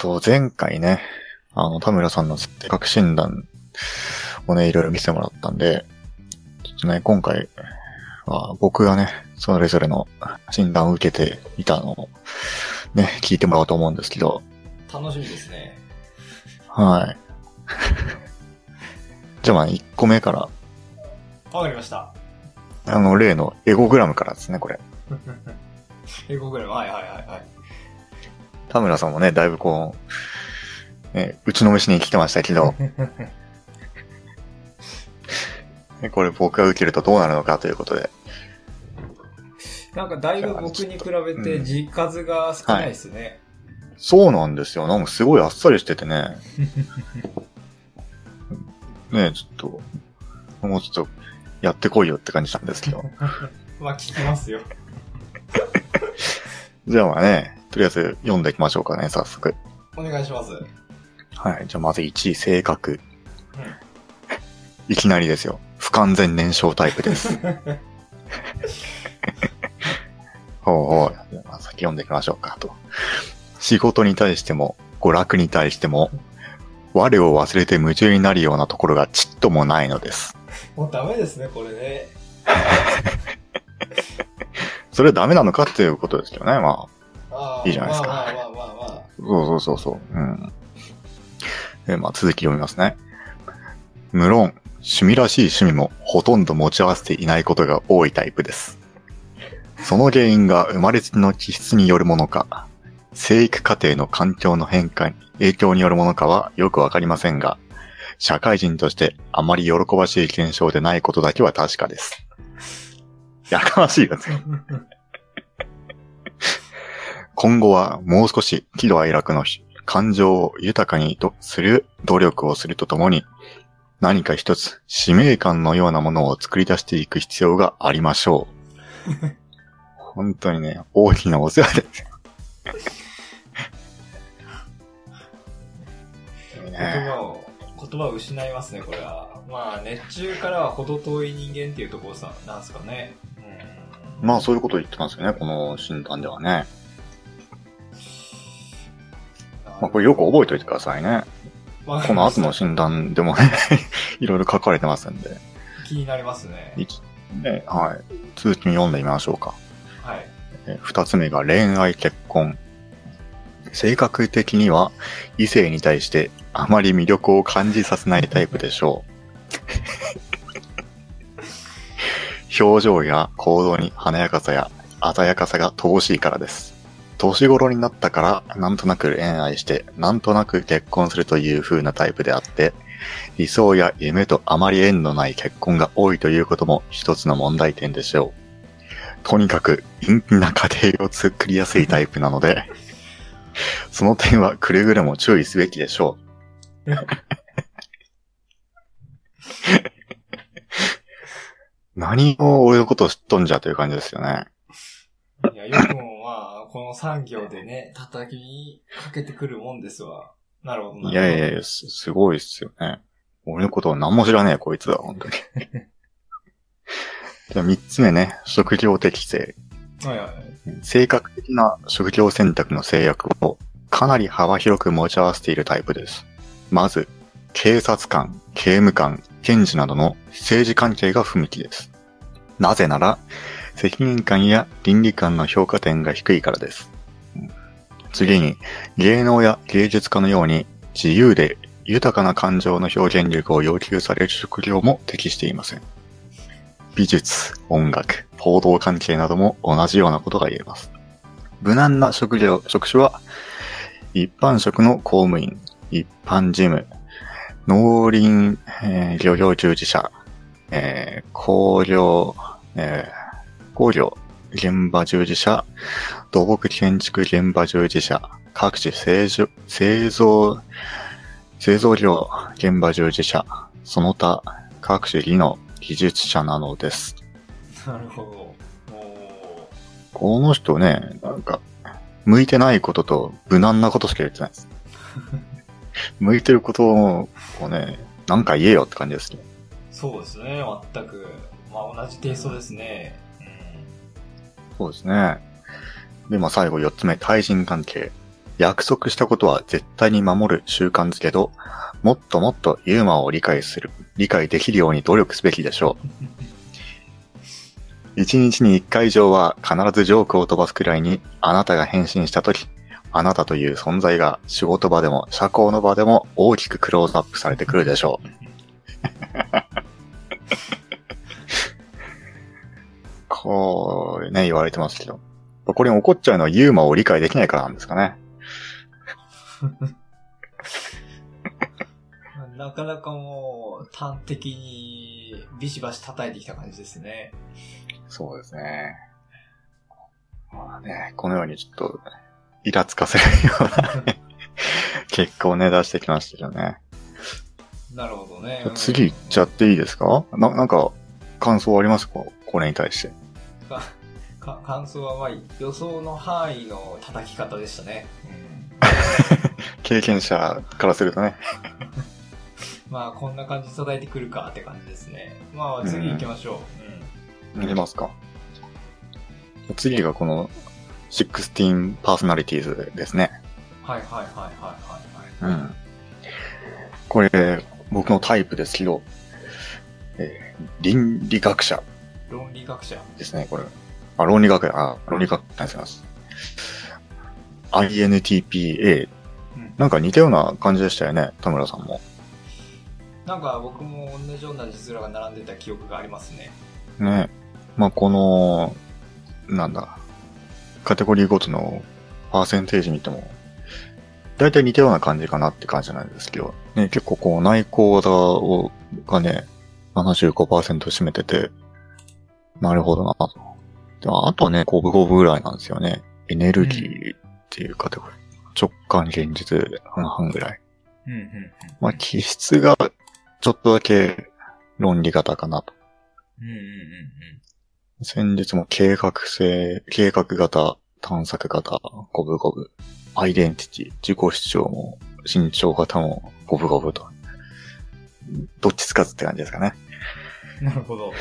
と、前回ね、あの、田村さんの性格診断をね、いろいろ見せてもらったんで、ちょっとね、今回は僕がね、それぞれの診断を受けていたのをね、聞いてもらおうと思うんですけど、楽しみですね。はい。じゃあまあ、1個目から、わかりました。あの、例のエゴグラムからですね、これ。英語ぐらい。はいはいはいはい。田村さんもね、だいぶこう、ね、打ちのめしに来てましたけど、ねこれ僕が受けるとどうなるのかということで。なんかだいぶ僕に比べて字数が少ないですね。そうなんですよ。なんかすごいあっさりしててね。ねちょっと、もうちょっと、やってこいよって感じなんですけど。まあ聞きますよ。じゃあまあね、とりあえず読んでいきましょうかね、早速。お願いします。はい。じゃあまず1位、性格。いきなりですよ。不完全燃焼タイプです。ほうほう。まあ先読んでいきましょうか、と。仕事に対しても、娯楽に対しても、我を忘れて夢中になるようなところがちっともないのです。もうダメですね、これね。それはダメなのかっていうことですよね、まあ。いいじゃないですか。そうそうそうそう。うん。で、まあ続き読みますね。無論、趣味らしい趣味もほとんど持ち合わせていないことが多いタイプです。その原因が生まれつきの気質によるものか、生育過程の環境の変化に影響によるものかはよくわかりませんが、社会人としてあまり喜ばしい現象でないことだけは確かです。やかましいですよ。今後はもう少し喜怒哀楽の感情を豊かにとする努力をするとともに、何か一つ使命感のようなものを作り出していく必要がありましょう。本当にね、大きなお世話ですよ。言ね葉を、言葉を失いますね、これは。まあ、熱中からは程遠い人間っていうところさ、なんですかね。うんまあそういうことを言ってますよね、この診断ではね。まあこれよく覚えておいてくださいね。まあこの後の診断でもね、いろいろ書かれてますんで。気になりますね。一ね、はい。続きに読んでみましょうか。はい。えー二つ目が恋愛結婚。性格的には異性に対してあまり魅力を感じさせないタイプでしょう。表情や行動に華やかさや鮮やかさが乏しいからです。年頃になったからなんとなく恋愛してなんとなく結婚するという風なタイプであって、理想や夢とあまり縁のない結婚が多いということも一つの問題点でしょう。とにかく陰気な家庭を作りやすいタイプなので、その点はくれぐれも注意すべきでしょう。何を俺のことを知っとんじゃという感じですよね。いや、よくもまあ、この産業でね、叩きにかけてくるもんですわ。なるほど。いやいやいや、すすごいっすよね。俺のことを何も知らねえ、こいつは、本当に。じゃあ三つ目ね、職業適性。はいはいはい。性格的な職業選択の制約をかなり幅広く持ち合わせているタイプです。まず、警察官、刑務官、検事などの政治関係が不向きです。なぜなら、責任感や倫理観の評価点が低いからです。次に、芸能や芸術家のように自由で豊かな感情の表現力を要求される職業も適していません。美術、音楽、報道関係なども同じようなことが言えます。無難な職業、職種は、一般職の公務員、一般事務、農林、えー漁業従事者、えー工業、えー工業、現場従事者、土木建築現場従事者、各種製造、製造、業現場従事者、その他各種技能技術者なのです。なるほど。おこの人ね、なんか、向いてないことと無難なことしか言ってないです。向いてることをね、なんか言えよって感じですね。ーそうですね、全く。まあ同じテイストですね。そうですね。で、まあ最後四つ目、対人関係。約束したことは絶対に守る習慣づけど、もっともっとユーモアを理解する、理解できるように努力すべきでしょう。一日に一回以上は必ずジョークを飛ばすくらいに、あなたが返信したとき、あなたという存在が仕事場でも社交の場でも大きくクローズアップされてくるでしょう。こうね、言われてますけど。これに怒っちゃうのはユーモアを理解できないからなんですかね。なかなかもう、端的にビシバシ叩いてきた感じですね。そうですね。まあね、このようにちょっと、イラつかせるような結果をね、出してきましたけどね。なるほどね。次行っちゃっていいですか？な、なんか、感想ありますか？これに対して。かか 感想はまあ予想の範囲の叩き方でしたね。経験者からするとね。まあこんな感じで叩いてくるかって感じですね。まあ次行きましょう。うん。ますか。次がこの16パーソナリティーズですね。はいはいはいはいはい、はい。うん。これ、僕のタイプですけど、えー、倫理学者。論理学者ですね、これ。あ、論理学者、あ、論理学者です。INTPA、うん。なんか似たような感じでしたよね、田村さんも。なんか僕も同じような字面が並んでた記憶がありますね。ね。まあ、この、なんだ、カテゴリーごとのパーセンテージ見ても、大体似たような感じかなって感じなんですけど、ね、結構こう内向だを、がね、75%占めてて、なるほどなと。であとはね、五分五分ぐらいなんですよね。エネルギーっていうカテゴリー。直感、現実、半々ぐらい。うんうんうん、まあ、気質がちょっとだけ論理型かなと。うんうんうんうん、先日も計画性、計画型、探索型、五分五分。アイデンティティ、自己主張も、身長型も五分五分と。どっちつかずって感じですかね。なるほど。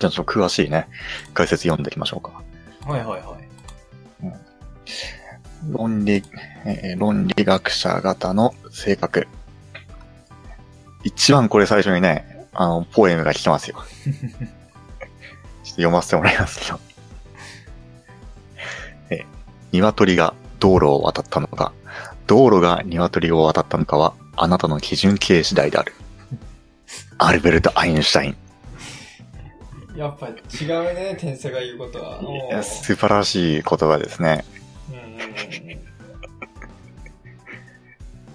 じゃあちょっと詳しいね、解説読んでいきましょうか。はいはいはい。うん、論理、えー、論理学者型の性格。一番これ最初にね、あの、ポエムが来てますよ。ちょっと読ませてもらいますけど。え、鶏が道路を渡ったのか、道路が鶏を渡ったのかは、あなたの基準形次第である。アルベルト・アインシュタイン。やっぱ違うね、天才が言うことは。いや素晴らしい言葉ですね。うんうんうん、い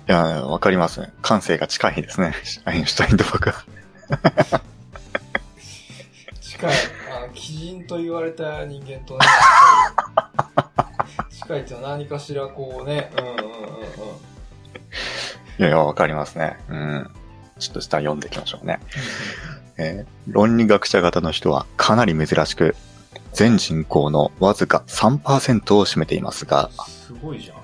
や、わかりますね。感性が近いですね。アインシュタインと僕は。近い。あ鬼人と言われた人間とね、近いっていうのは何かしらこうね、うんうんうんうん。いやいや、わかりますね。うん。ちょっと下読んでいきましょうね。えー、論理学者型の人はかなり珍しく、全人口のわずか3%を占めていますが、すごいじゃん。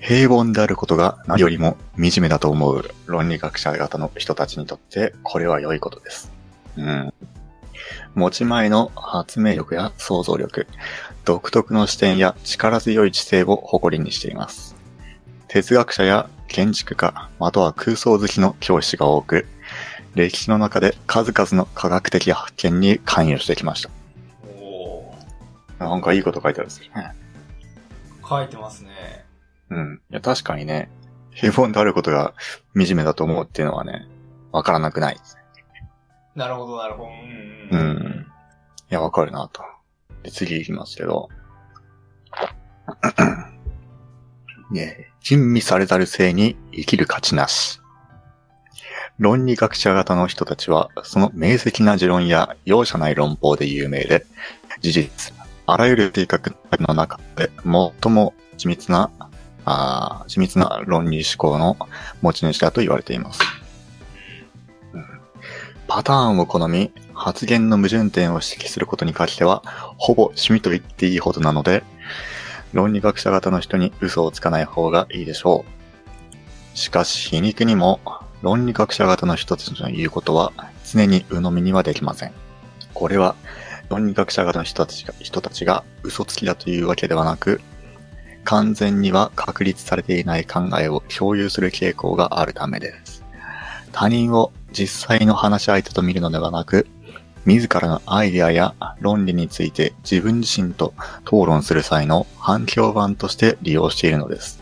平凡であることが何よりも惨めだと思う論理学者型の人たちにとってこれは良いことです。うん。持ち前の発明力や想像力、独特の視点や力強い知性を誇りにしています。哲学者や建築家、または空想好きの教師が多く、歴史の中で数々の科学的発見に関与してきました。おなんかいいこと書いてあるんですよね。書いてますね。うん。いや、確かにね、平凡であることが惨めだと思うっていうのはね、わからなくないですね。なるほど、なるほど。うん、うん。いや、わかるなと。で、次行きますけど。ね吟味されざる性に生きる価値なし。論理学者型の人たちは、その明晰な持論や容赦ない論法で有名で、事実、あらゆる計画の中で最も緻密な、あ緻密な論理思考の持ち主だと言われています。パターンを好み、発言の矛盾点を指摘することに関しては、ほぼ趣味と言っていいほどなので、論理学者型の人に嘘をつかない方がいいでしょう。しかし、皮肉にも、論理学者型の人たちの言うことは常に鵜呑みにはできません。これは論理学者型の人たちが人たちが嘘つきだというわけではなく、完全には確立されていない考えを共有する傾向があるためです。他人を実際の話し相手と見るのではなく、自らのアイデアや論理について自分自身と討論する際の反響版として利用しているのです。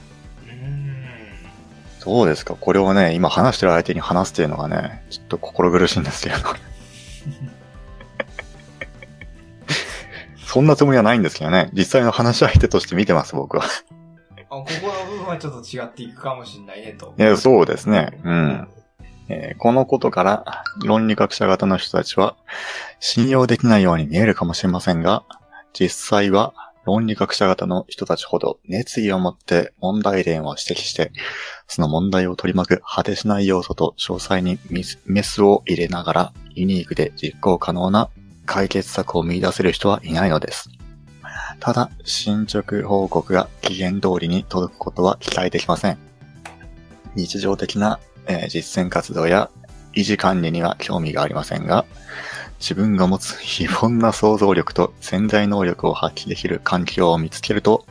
そうですか。これをね、今話してる相手に話すっていうのがね、ちょっと心苦しいんですけれど。そんなつもりはないんですけどね。実際の話し相手として見てます、僕は。あここの部分はちょっと違っていくかもしれないねと。いや、そうですね。うん。えーこのことから、論理学者型の人たちは、信用できないように見えるかもしれませんが、実際は、論理学者型の人たちほど熱意を持って問題点を指摘して、その問題を取り巻く果てしない要素と詳細にメスメスを入れながら、ユニークで実行可能な解決策を見出せる人はいないのです。ただ、進捗報告が期限通りに届くことは期待できません。日常的な、えー実践活動や維持管理には興味がありませんが、自分が持つ非凡な想像力と潜在能力を発揮できる環境を見つけると、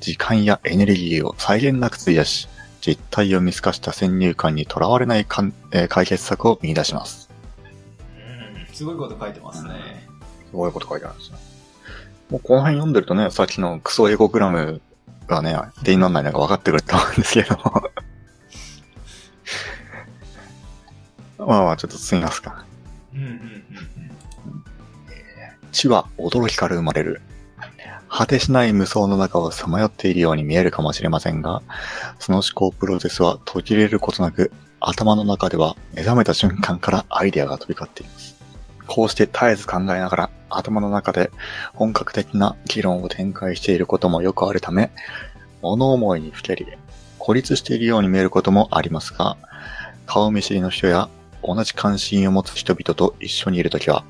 時間やエネルギーを際限なく費やし、実態を見透かした先入観にとらわれないかん、えー解決策を見出します。うん。すごいこと書いてますね。すごいこと書いてあるんですよ。もうこの辺読んでるとね、さっきのクソエゴグラムがね、定員にならないのが分かってくると思うんですけれども。まあまあ、ちょっと進みますか。うんうんうん知は驚きから生まれる。果てしない無双の中をさまよっているように見えるかもしれませんが、その思考プロセスは途切れることなく、頭の中では目覚めた瞬間からアイデアが飛び交っています。こうして絶えず考えながら頭の中で本格的な議論を展開していることもよくあるため、物思いにふけり、孤立しているように見えることもありますが、顔見知りの人や同じ関心を持つ人々と一緒にいるときは、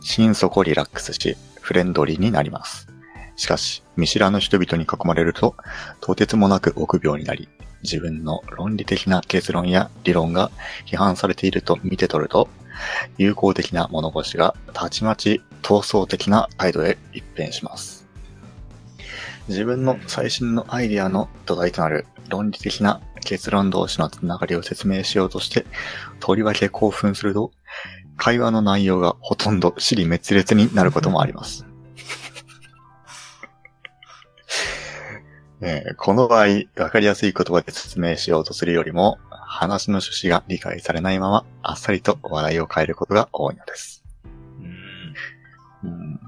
心底リラックスし、フレンドリーになります。しかし、見知らぬ人々に囲まれると、とてつもなく臆病になり、自分の論理的な結論や理論が批判されていると見て取ると、友好的な物腰がたちまち闘争的な態度へ一変します。自分の最新のアイデアの土台となる論理的な結論同士のつながりを説明しようとして、とりわけ興奮すると、会話の内容がほとんど尻滅裂になることもあります。えーこの場合、わかりやすい言葉で説明しようとするよりも、話の趣旨が理解されないまま、あっさりと話題を変えることが多いのです。うん。うん、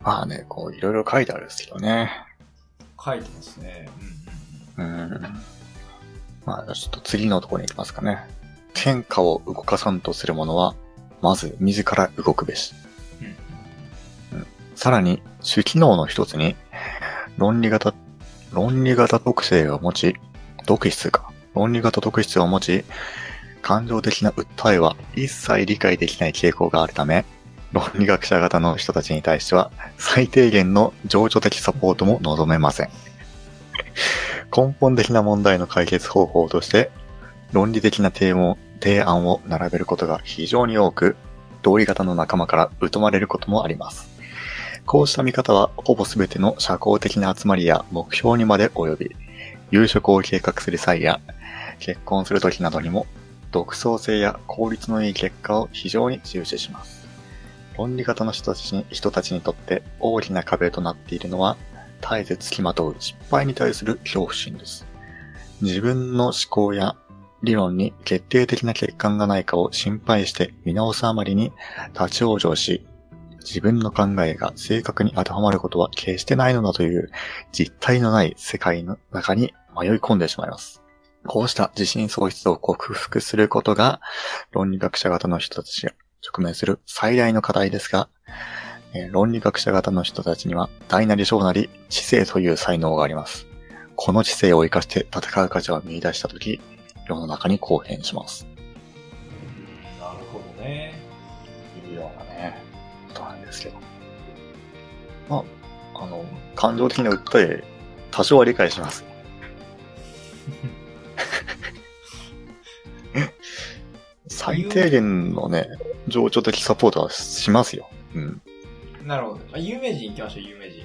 まあね、こう、いろいろ書いてあるんですけどね。書いてますね。うん。まあ、じゃあちょっと次のところに行きますかね。天下を動かさんとする者は、まず自ら動くべし。うんさらに、主機能の一つに、論理型、論理型特性を持ち、特質か。論理型特質を持ち、感情的な訴えは一切理解できない傾向があるため、論理学者型の人たちに対しては、最低限の情緒的サポートも望めません。根本的な問題の解決方法として、論理的な提問提案を並べることが非常に多く、同意型の仲間から疎まれることもあります。こうした見方は、ほぼ全ての社交的な集まりや目標にまで及び、夕食を計画する際や、結婚する時などにも、独創性や効率のいい結果を非常に重視します。論理型の人たちに人たちにとって大きな壁となっているのは、絶えず付きまとう失敗に対する恐怖心です。自分の思考や理論に決定的な欠陥がないかを心配して見直すあまりに立ち往生し、自分の考えが正確に当てはまることは決してないのだという実体のない世界の中に迷い込んでしまいます。こうした自信喪失を克服することが論理学者型の人たちが直面する最大の課題ですが、えー論理学者型の人たちには大なり小なり知性という才能があります。この知性を活かして戦う価値を見出したとき、世の中に公変します。うん。なるほどね。いうようなね、ことなんですけど。まあ、あの、感情的な訴え、多少は理解します。最低限のね、情緒的サポートはしますよ。うん。なるほど。あ有名人行きましょう、有名人。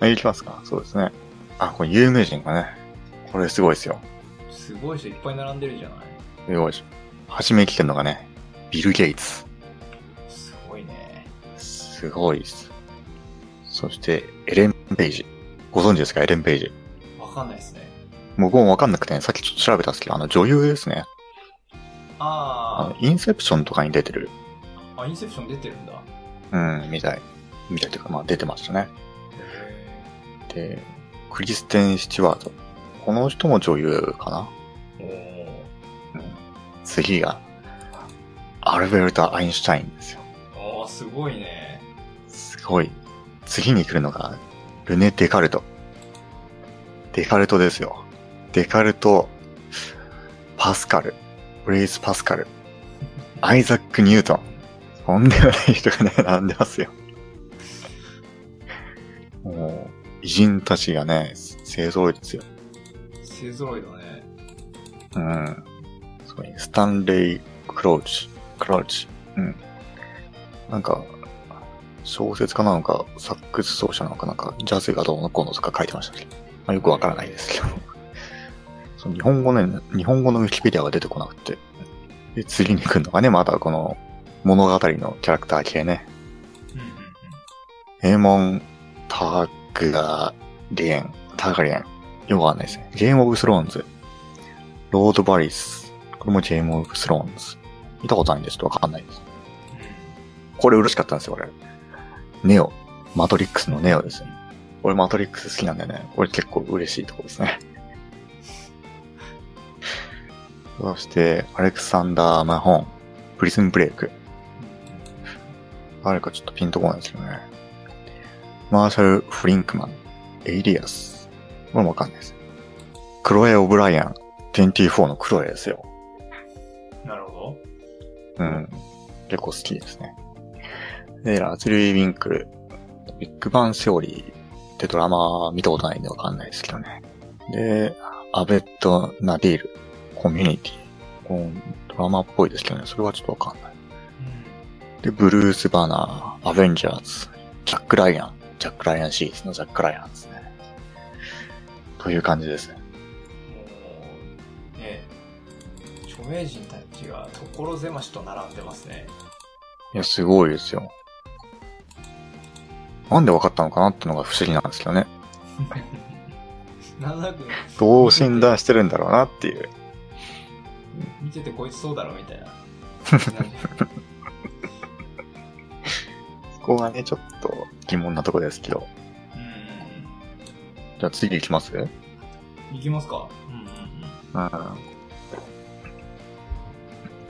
あ、いきますかそうですね。あ、これ有名人がね、これすごいですよ。すごい人いっぱい並んでるじゃないすごいし。初めに来てるのがね、ビル・ゲイツ。すごいね。すごいです。そして、エレン・ペイジ。ご存知ですかエレン・ペイジ。わかんないですね。僕もわかんなくてね、さっきちょっと調べたんですけど、あの女優ですね。ああのインセプションとかに出てる。あ、あ、インセプション出てるんだ。うん、みたい。みたいというか、まあ出てましたね。へで、クリステン・スチュワート。この人も女優かな？次が、アルベルタ・アインシュタインですよ。ーおーすごいね。すごい。次に来るのが、ルネ・デカルト。デカルトですよ。デカルト、パスカル、ブレイス・パスカル、アイザック・ニュートン。とんでもない人がね、並んでますよ。もう、偉人たちがね、勢揃いですよ。勢揃いだね。うん。すごい。スタンレイ・クローチ。クローチ。うん。なんか、小説家なのか、サックス奏者なのか、なんか、ジャズがどうのこうのとか書いてましたけ？ど、まあ、よくわからないですけど。その日本語ね、日本語のウィキペディアが出てこなくて。で、次に来るのがね、またこの物語のキャラクター系ね。エーモン・ターグガリエン、ターガリエン。よくわかんないですね。ゲームオブスローンズ。ロード・バリス。これもゲームオブスローンズ。見たことないんでちょっとわかんないです。これ嬉しかったんですよ、これ。ネオ。マトリックスのネオですね。俺マトリックス好きなんでね、これ結構嬉しいとこですね。そして、アレクサンダー・マホン。プリズン・ブレイク。誰かちょっとピンとこないですけどね。マーシャル・フリンクマン。エイリアス。これもわかんないです。クロエ・オブライアン。24のクロエですよ。うんなるほうん。結構好きですね。で、レスリー・ウィンクル。ビッグバン・セオリーってドラマ見たことないんでわかんないですけどね。で、アベッド・ナディール。コミュニティ。こうドラマっぽいですけどね。それはちょっとわかんない。ど。で、ブルース・バナー、アベンジャーズ、ジャック・ライアン、ジャック・ライアンシリーズのジャック・ライアンですね。という感じですね。もう、ね、著名人たちが所狭しと並んでますね。いや、すごいですよ。なんで分かったのかなってのが不思議なんですけどね。なんとなく、どう診断してるんだろうなっていう。見ててこいつそうだろみたいな。そこがね、ちょっと疑問なとこですけど。うん。じゃあ次行きます？うん。いきますかうんうんうん。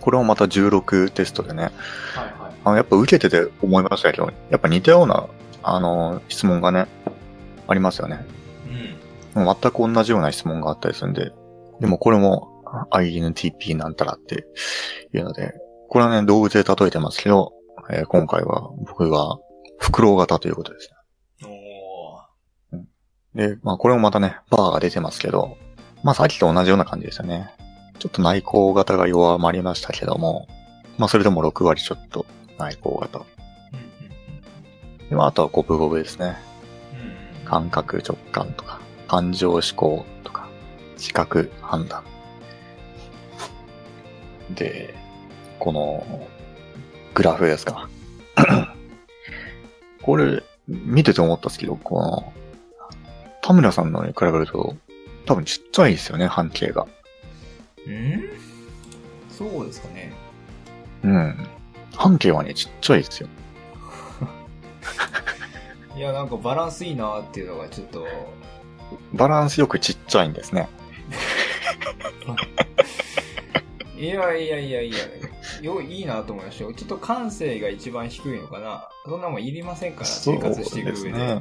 これもまた16テストでね。はいはい。あの、やっぱ受けてて思いましたけど、やっぱ似たような、あの、質問がね、ありますよね。うん。全く同じような質問があったりするんで、でもこれも INTP なんたらっていうので、これはね、動物で例えてますけど、えー今回は僕がフクロウ型ということですおー。ね。で、まあこれもまたね、バーが出てますけど、まあさっきと同じような感じですよね。ちょっと内向型が弱まりましたけども、まあそれでも6割ちょっと内向型。でまああとは五分五分ですね。感覚直感とか、感情思考とか、視覚判断。で、この、グラフですか。これ、見てて思ったんですけど、この、田村さんのに比べると、多分ちっちゃいですよね、半径が。うん？そうですかね。うん。半径はね、ちっちゃいですよ。いや、なんかバランスいいなっていうのがちょっと、バランスよくちっちゃいんですね。いやいやいやいや、よ、いいなと思いましたよ。ちょっと感性が一番低いのかな。そんなもんいりませんから、生活していく上で。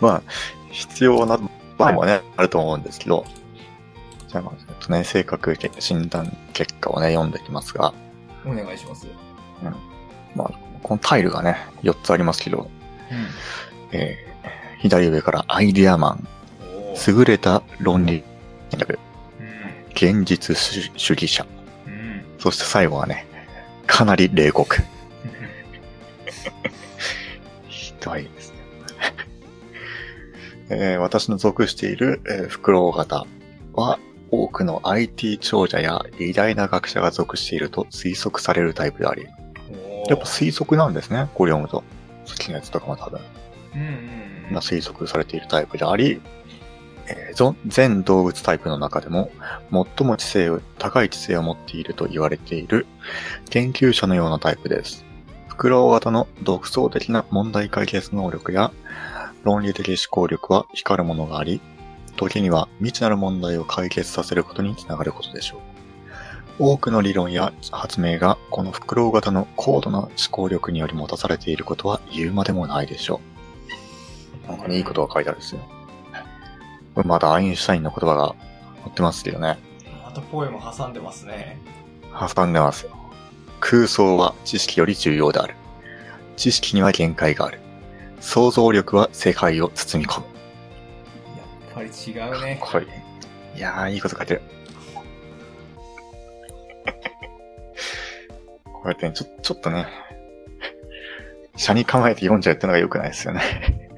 まあ、必要な場合もね、あると思うんですけど、じゃあまあ、ちょっとね、性格診断結果をね、読んでいきますが、お願いします。まあ、このタイルがね、4つありますけど、うえー左上からアイディアマン、優れた論理。力、うん。現実主主義者、うん。そして最後はね、かなり冷酷。ひどい。えー私の属している、えー、フクロウ型は、多くの IT 長者や偉大な学者が属していると推測されるタイプであり、やっぱ推測なんですね、これ読むと。さっきのやつとかも多分。うんうんが推測されているタイプであり、えーぞ全動物タイプの中でも最も知性を、高い知性を持っていると言われている研究者のようなタイプです。フクロウ型の独創的な問題解決能力や論理的思考力は光るものがあり、時には未知なる問題を解決させることにつながることでしょう。多くの理論や発明がこのフクロウ型の高度な思考力により持たされていることは言うまでもないでしょう。なんかね、いいことが書いてあるんですよ。これまだアインシュタインの言葉が載ってますけどね。またポエム挟んでますね。挟んでますよ。空想は知識より重要である。知識には限界がある。想像力は世界を包み込む。やっぱり違うね。これ、いやー、いいこと書いてる。こうやってね、ちょ、ちょっとね、車に構えて読んじゃうってのが良くないですよね。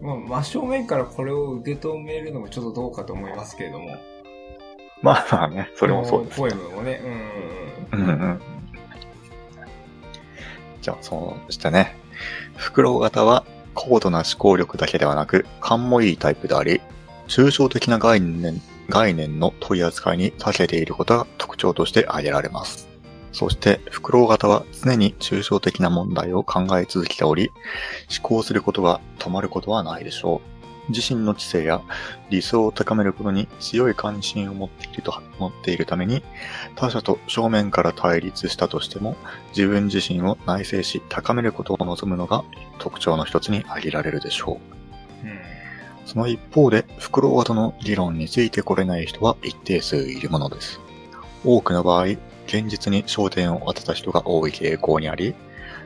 まあ、真正面からこれを受け止めるのもちょっとどうかと思いますけれども。まあまあね、それもそうです。ポエムもね。うんうんうん。そうしてね。フクロウ型は高度な思考力だけではなく、勘もいいタイプであり、抽象的な概念、概念の取り扱いに長けていることが特徴として挙げられます。そして、フクロウ型は常に抽象的な問題を考え続けており、思考することが止まることはないでしょう。自身の知性や理想を高めることに強い関心を持っていると、持っているために、他者と正面から対立したとしても、自分自身を内省し高めることを望むのが特徴の一つに挙げられるでしょう。うんその一方で、フクロウ型の理論についてこれない人は一定数いるものです。多くの場合、現実に焦点を当てた人が多い傾向にあり、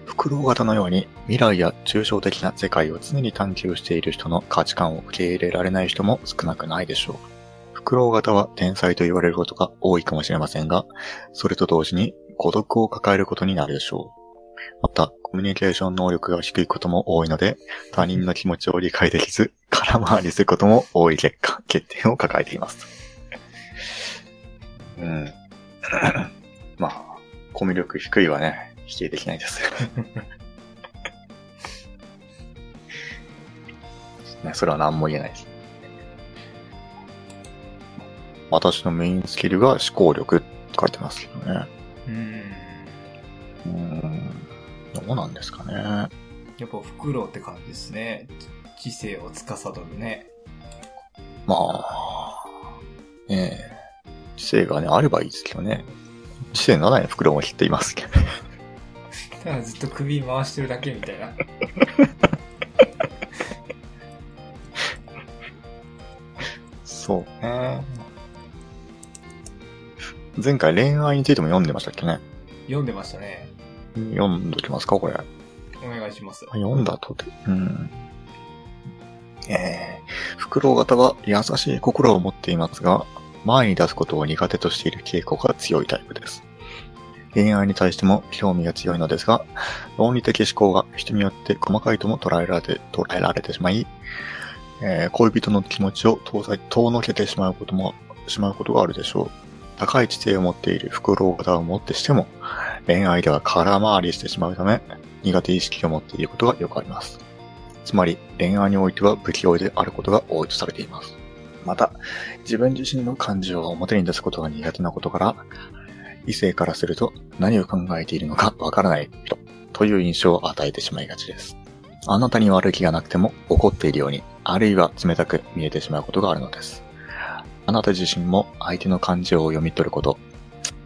フクロウ型のように未来や抽象的な世界を常に探求している人の価値観を受け入れられない人も少なくないでしょう。フクロウ型は天才と言われることが多いかもしれませんが、それと同時に孤独を抱えることになるでしょう。また、コミュニケーション能力が低いことも多いので、他人の気持ちを理解できず、空回りすることも多い結果、欠点を抱えています。うん。まあ、コミュ力低いはね、否定できないです。ね、それは何も言えないです。私のメインスキルが思考力って書いてますけどね。うん。うーん。どうなんですかね。やっぱフクロウって感じですね。知性を司るね。まあ、ねえ、知性がね、あればいいですけどね。知性のない袋も切っていますけど。ただずっと首回してるだけみたいな。そうね。前回恋愛についても読んでましたっけね？読んでましたね。読んどきますか、これ。お願いします。読んだとて。うん。ええ袋型は優しい心を持っていますが、前に出すことを苦手としている傾向が強いタイプです。恋愛に対しても興味が強いのですが、論理的思考が人によって細かいとも捉えられて、捉えられてしまい、えー恋人の気持ちを遠ざ遠のけてしまうことも、しまうことがあるでしょう。高い知性を持っている袋型をもってしても、恋愛では空回りしてしまうため、苦手意識を持っていることがよくあります。つまり、恋愛においては不器用であることが多いとされています。また、自分自身の感情を表に出すことが苦手なことから、異性からすると何を考えているのかわからない人という印象を与えてしまいがちです。あなたに悪気がなくても怒っているように、あるいは冷たく見えてしまうことがあるのです。あなた自身も相手の感情を読み取ること、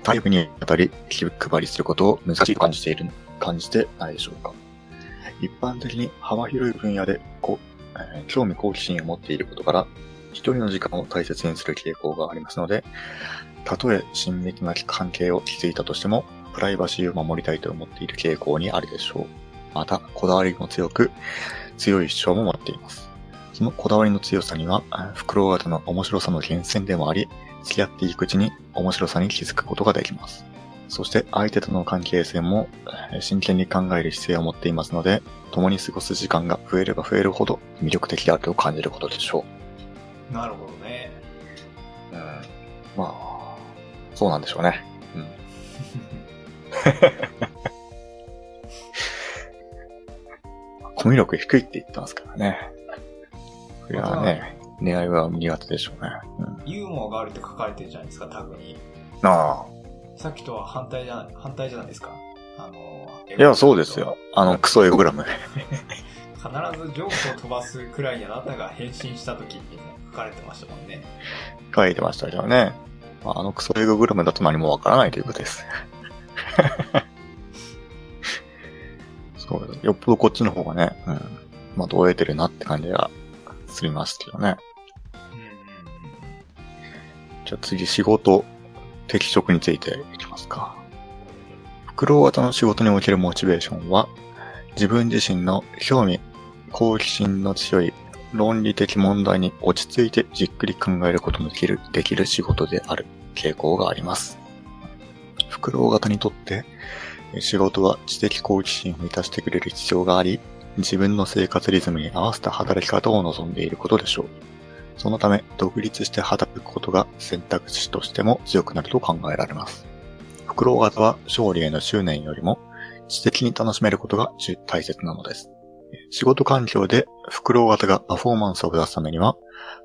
タイプにあたり気配りすることを難しいと感じている、感じてないでしょうか。一般的に幅広い分野でこ、えー興味好奇心を持っていることから、一人の時間を大切にする傾向がありますので、たとえ親密な関係を築いたとしても、プライバシーを守りたいと思っている傾向にあるでしょう。また、こだわりも強く、強い主張も持っています。そのこだわりの強さには、あ袋型の面白さの源泉でもあり、付き合っていくうちに面白さに気づくことができます。そして相手との関係性もえー真剣に考える姿勢を持っていますので、共に過ごす時間が増えれば増えるほど魅力的であると感じることでしょなるほどね。う。うん。まあ、そうなんでしょうね。うん。コミュ力低いって言ってますからね。それはね、恋愛は苦手でしょうね。うん。ユーモアがあるって書かれてるじゃないですか、タグに。あさっきとは反対じゃ、反対じゃないですか。あの、あ。いや、そうですよ。あの、クソエゴグラム。必ずジョークを飛ばすくらいにあなたが変身した時に書かれてましたもんね。書いてましたけどね。まああのクソエゴグラムだと何もわからないということです。そう。よっぽどこっちの方がね、うん。まあ、どうえてるなって感じがすりますけどね。じゃあ次、仕事、適職についていきますか。フクロウ型の仕事におけるモチベーションは、自分自身の興味、好奇心の強い論理的問題に落ち着いてじっくり考えることのできる、できる仕事である傾向があります。フクロウ型にとって、仕事は知的好奇心を満たしてくれる必要があり、自分の生活リズムに合わせた働き方を望んでいることでしょう。そのため、独立して働くことが選択肢としても強くなると考えられます。フクロウ型は勝利への執念よりも知的に楽しめることが大切なのです。仕事環境でフクロウ型がパフォーマンスを出すためには、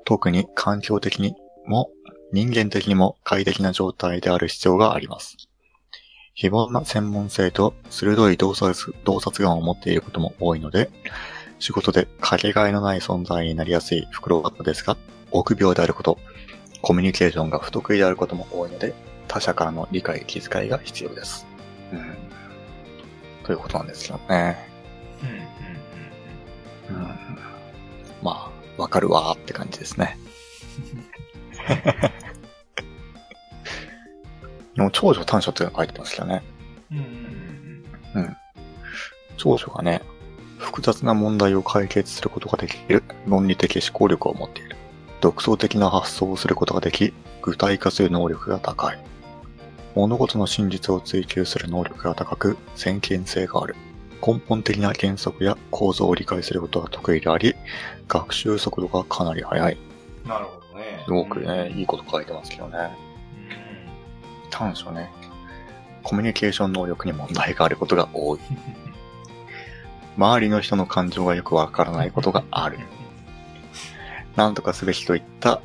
特に環境的にも人間的にも快適な状態である必要があります。非凡な専門性と鋭い洞察洞察眼を持っていることも多いので、仕事でかけがえのない存在になりやすいフクロウ型ですが、臆病であること、コミュニケーションが不得意であることも多いので、他者からの理解、気遣いが必要です。うん。ということなんですよね。まあ、わかるわーって感じですね。でも長女短所って書いてますよね。うんうん長女がね、複雑な問題を解決することができる論理的思考力を持っている。独創的な発想をすることができ、具体化する能力が高い。物事の真実を追求する能力が高く、先見性がある。根本的な原則や構造を理解することが得意であり、学習速度がかなり速い。なるほどね。すごくね、いいこと書いてますけどね。うん短所ね。コミュニケーション能力に問題があることが多い。周りの人の感情がよくわからないことがある。何とかすべきといった、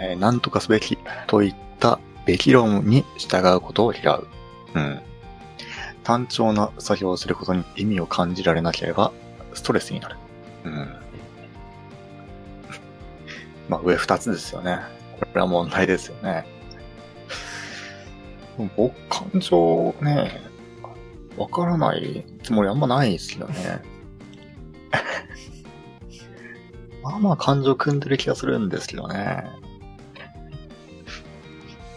えー何とかすべきといったべき論に従うことを嫌う。うん。単調な作業をすることに意味を感じられなければ、ストレスになる。うん。まあ上二つですよね。これは問題ですよね。僕、感情ね、わからないつもりあんまないですよね。まあまあ感情組んでる気がするんですけどね。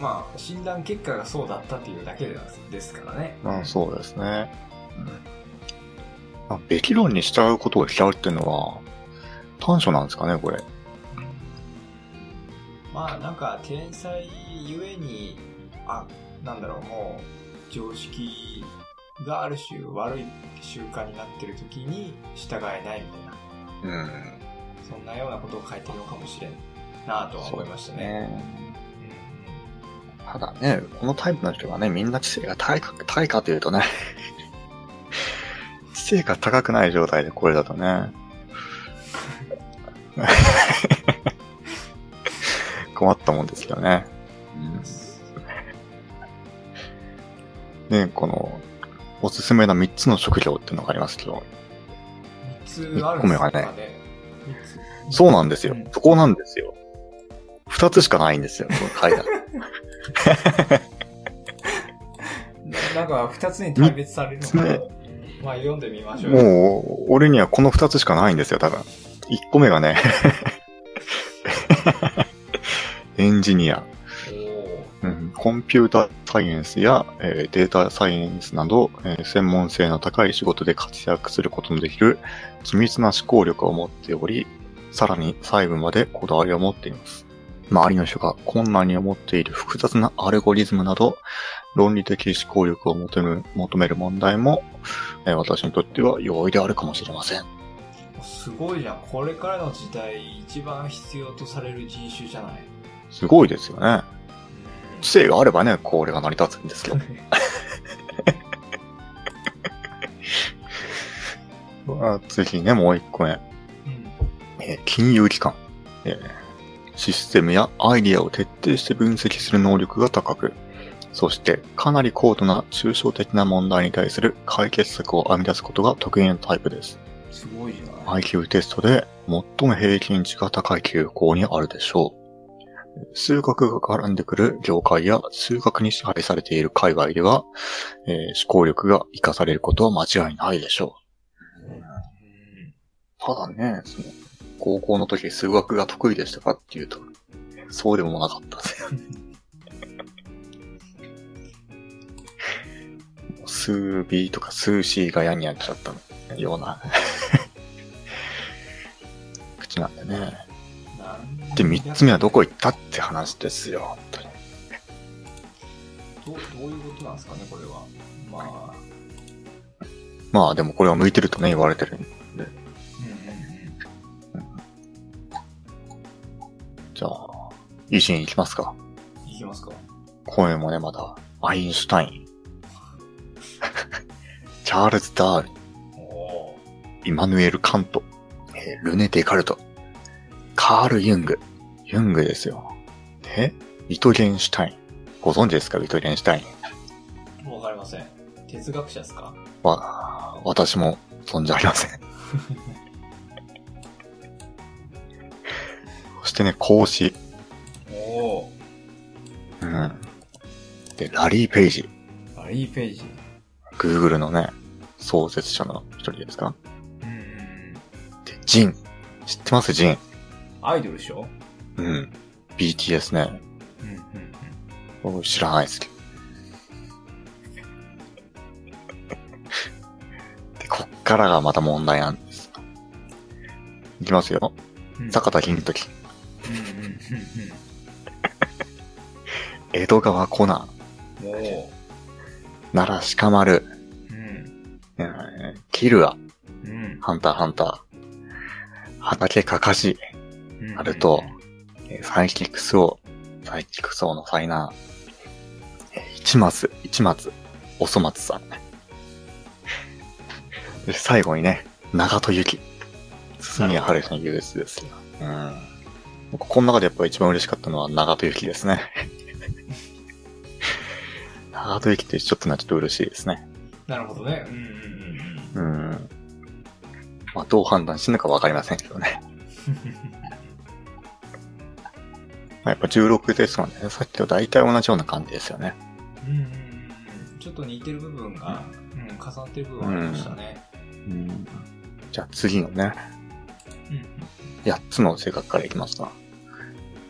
まあ、診断結果がそうだったっていうだけですからね。まあそうですね。うんまあ、べき論に従うことを嫌うっていうのは、短所なんですかね、これ。まあ、なんか、天才ゆえに、あ、なんだろう、もう、常識がある種悪い習慣になってる時に従えないみたいな、うん。そんなようなことを書いてるのかもしれんなとは思いましたね。ただね、このタイプの人はね、みんな知性が高いか、高いかというとね、知性が高くない状態でこれだとね、困ったもんですけどね。うん、で、この、おすすめな3つの職業っていうのがありますけど、3つあるんですかね。そうなんですようん。そこなんですよ。2つしかないんですよ、この階段。な なんか、2つに大別されるのかな三つまあ、読んでみましょう。もう、俺にはこの2つしかないんですよ、多分。1個目がね、エンジニア、うん、コンピューターサイエンスや、えーデータサイエンスなど、えー専門性の高い仕事で活躍することのできる緻密な思考力を持っており、さらに細部までこだわりを持っています。周りの人が困難に思っている複雑なアルゴリズムなど、論理的思考力を求める求める問題も、えー私にとっては容易であるかもしれません。すごいじゃん。これからの時代、一番必要とされる人種じゃないすごいですよね。知性があればね、これが成り立つんですけど。あ次ね、もう一個目。うん。えー金融機関、えーシステムやアイディアを徹底して分析する能力が高く、そしてかなり高度な抽象的な問題に対する解決策を編み出すことが得意なタイプです。すごいない IQ テストで最も平均値が高い傾向にあるでしょう。数学が絡んでくる業界や数学に支配されている海外では、えー思考力が活かされることは間違いないでしょう。うん。ただね、その、高校の時数学が得意でしたかっていうと、そうでもなかったですよ。数 B とか数 C が嫌になっちゃったような 口なんでね。で、三つ目はどこ行ったって話ですよ、本当に。どどういうことなんですかね、これは。まあ、まあでもこれは向いてるとね、言われてるんで。じゃあ、維新行きますか。うん。いきますか。声もね、まだ、アインシュタイン。チャールズ・ダール、おおイマヌエル・カント、えールネ・デカルト、カール・ユング、ユングですよ。で、ビトゲンシュタイン。ご存知ですかビトゲンシュタインー。わかりません。哲学者ですか？は、私も存じありません。してね、孔子。おおうん。で、ラリー・ペイジ。ラリーページ。Google のね、創設者の一人ですか？うん。で、ジン。知ってます？ジン。アイドルでしょ？うん。BTS ね。うんうんうん。僕知らないですけど。で、こっからがまた問題なんです。いきますよ。うん坂田金時。江戸川コナン。奈良鹿丸。うん。えーキルア。うん。ハンターハンター。畑かかし。うんナルト。えーサイキックス王。サイキックス王のサイナー。えー一松、一松、おそ松さん。で最後にね、長戸ゆき。鈴宮春日の憂鬱ですよ。うん。僕この中でやっぱ一番嬉しかったのは長戸ゆきですね。長戸ゆきってちょっとなちょっと嬉しいですね。なるほどね。うんうんうんうん。うん。まあ、どう判断してるのかわかりませんけどね。やっぱ16ですもんね。さっきと大体同じような感じですよね。うんうんうんうん。ちょっと似てる部分が、うん、重なってる部分がありましたね。うん。じゃあ次のね、うん。8つの性格からいきますか。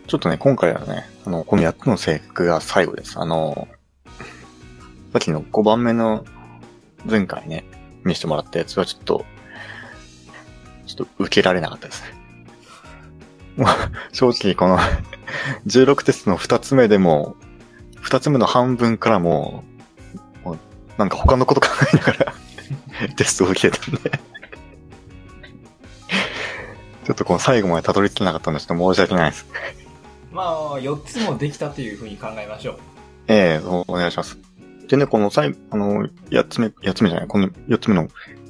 ちょっとね、今回はね、あの、この8つの性格が最後です。あの、さっきの5番目の前回ね、見せてもらったやつはちょっと、ちょっと受けられなかったですね。もう、正直この16テストの2つ目でも、2つ目の半分からも、もうなんか他のこと考えながらテストを受けてたんでちょっとこの最後までたどり着けなかったんで、ちょっと申し訳ないです。まあ、4つもできたというふうに考えましょう。ええそうお願いします。でね、この最、あの、8つ目、8つ目じゃない、この4つ目の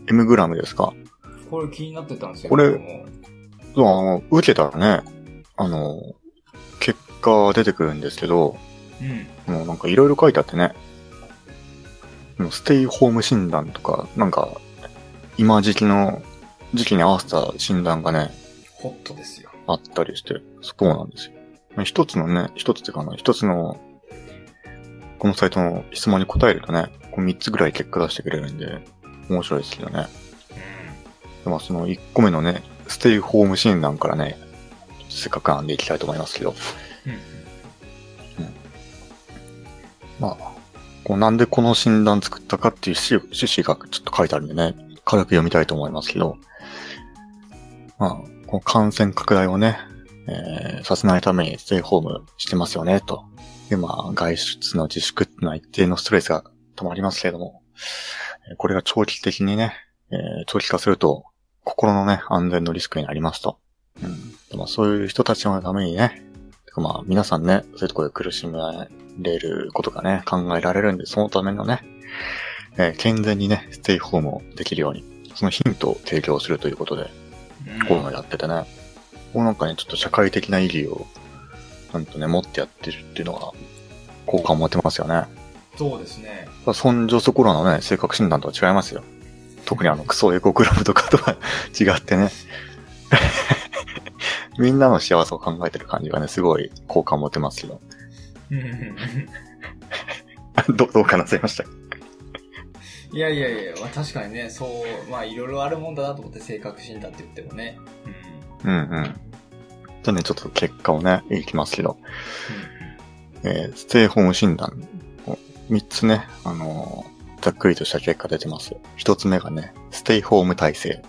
M グラムですか？これ気になってたんですよ。これそう、あの、受けたらね、あの、結果出てくるんですけど、うん。もうなんかいろいろ書いてあってね、もうステイホーム診断とか、なんか、今時期の、時期に合わせた診断がね、ホットですよ。あったりして、そうなんですよ。一つのね、一つっていうかな、一つの、このサイトの質問に答えるとね、こう3つぐらい結果出してくれるんで、面白いですけどね。でもその1個目のね、ステイホーム診断からね、せっかくなんでいきたいと思いますけど、うん。うん。まあ、こうなんでこの診断作ったかっていう趣趣旨がちょっと書いてあるんでね、軽く読みたいと思いますけど、まあ、この感染拡大をね、えーさせないためにステイホームしてますよね、と。で、まあ、外出の自粛っていうのは一定のストレスが溜まりますけれども、これが長期的にね、えー長期化すると、心のね、安全のリスクになりますと。うん。でまあ、そういう人たちのためにね、まあ、皆さんね、そういうところで苦しめれることがね、考えられるんで、そのためのね、えー健全にね、ステイホームをできるように、そのヒントを提供するということで、こういうのをやっててね、こうなんかね、ちょっと社会的な意義を、ちゃんとね、持ってやってるっていうのが、好感を持てますよね。そうですね。そんじょそこらのね、性格診断とは違いますよ。特にあの、クソエコクラブとかとは 違ってね。みんなの幸せを考えてる感じがね、すごい好感を持てますけど。ど、どうかなさいましたいやいやいや、まあ、確かにね、そう、まあいろいろあるもんだなと思って性格診断って言ってもね。うんうん。じゃあね、ちょっと結果をね、いきますけど。えーステイホーム診断、3つね、あのーざっくりとした結果出てます。1つ目がね、ステイホーム体制。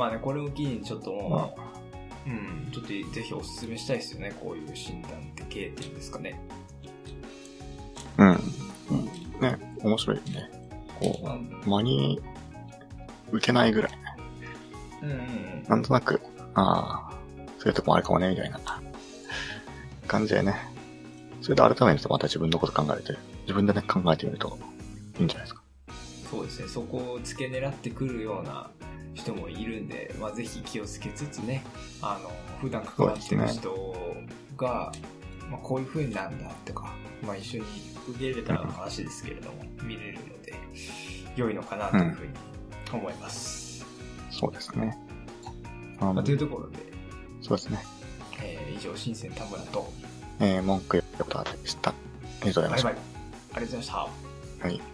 まあね、これを機にちょっともう、うん、ちょっとぜひおすすめしたいですよね、こういう診断って系っていうんですかね。うん。ね、面白いよね。こまあう、間に受けないぐらいね。うんうんうん。なんとなく、ああ、そういうとこもあるかもね、みたいな感じでね。それで改めてまた自分のこと考えて、自分でね、考えてみるといいんじゃないですか。そうですね、そこを付け狙ってくるような人もいるんで、まあ、ぜひ気をつけつつね、あの、普段関わってる人が、まあ、こういう風になんだとか、まあ、一緒に受け入れたらの話ですけれども、見れるので、良いのかなというふうに思います。そうですね。あまあ、というところで、そうですね。えー以上、新鮮田村と、えー、文句よことでした。ありがとうございました。バイバイ。ありがとうございました。はい。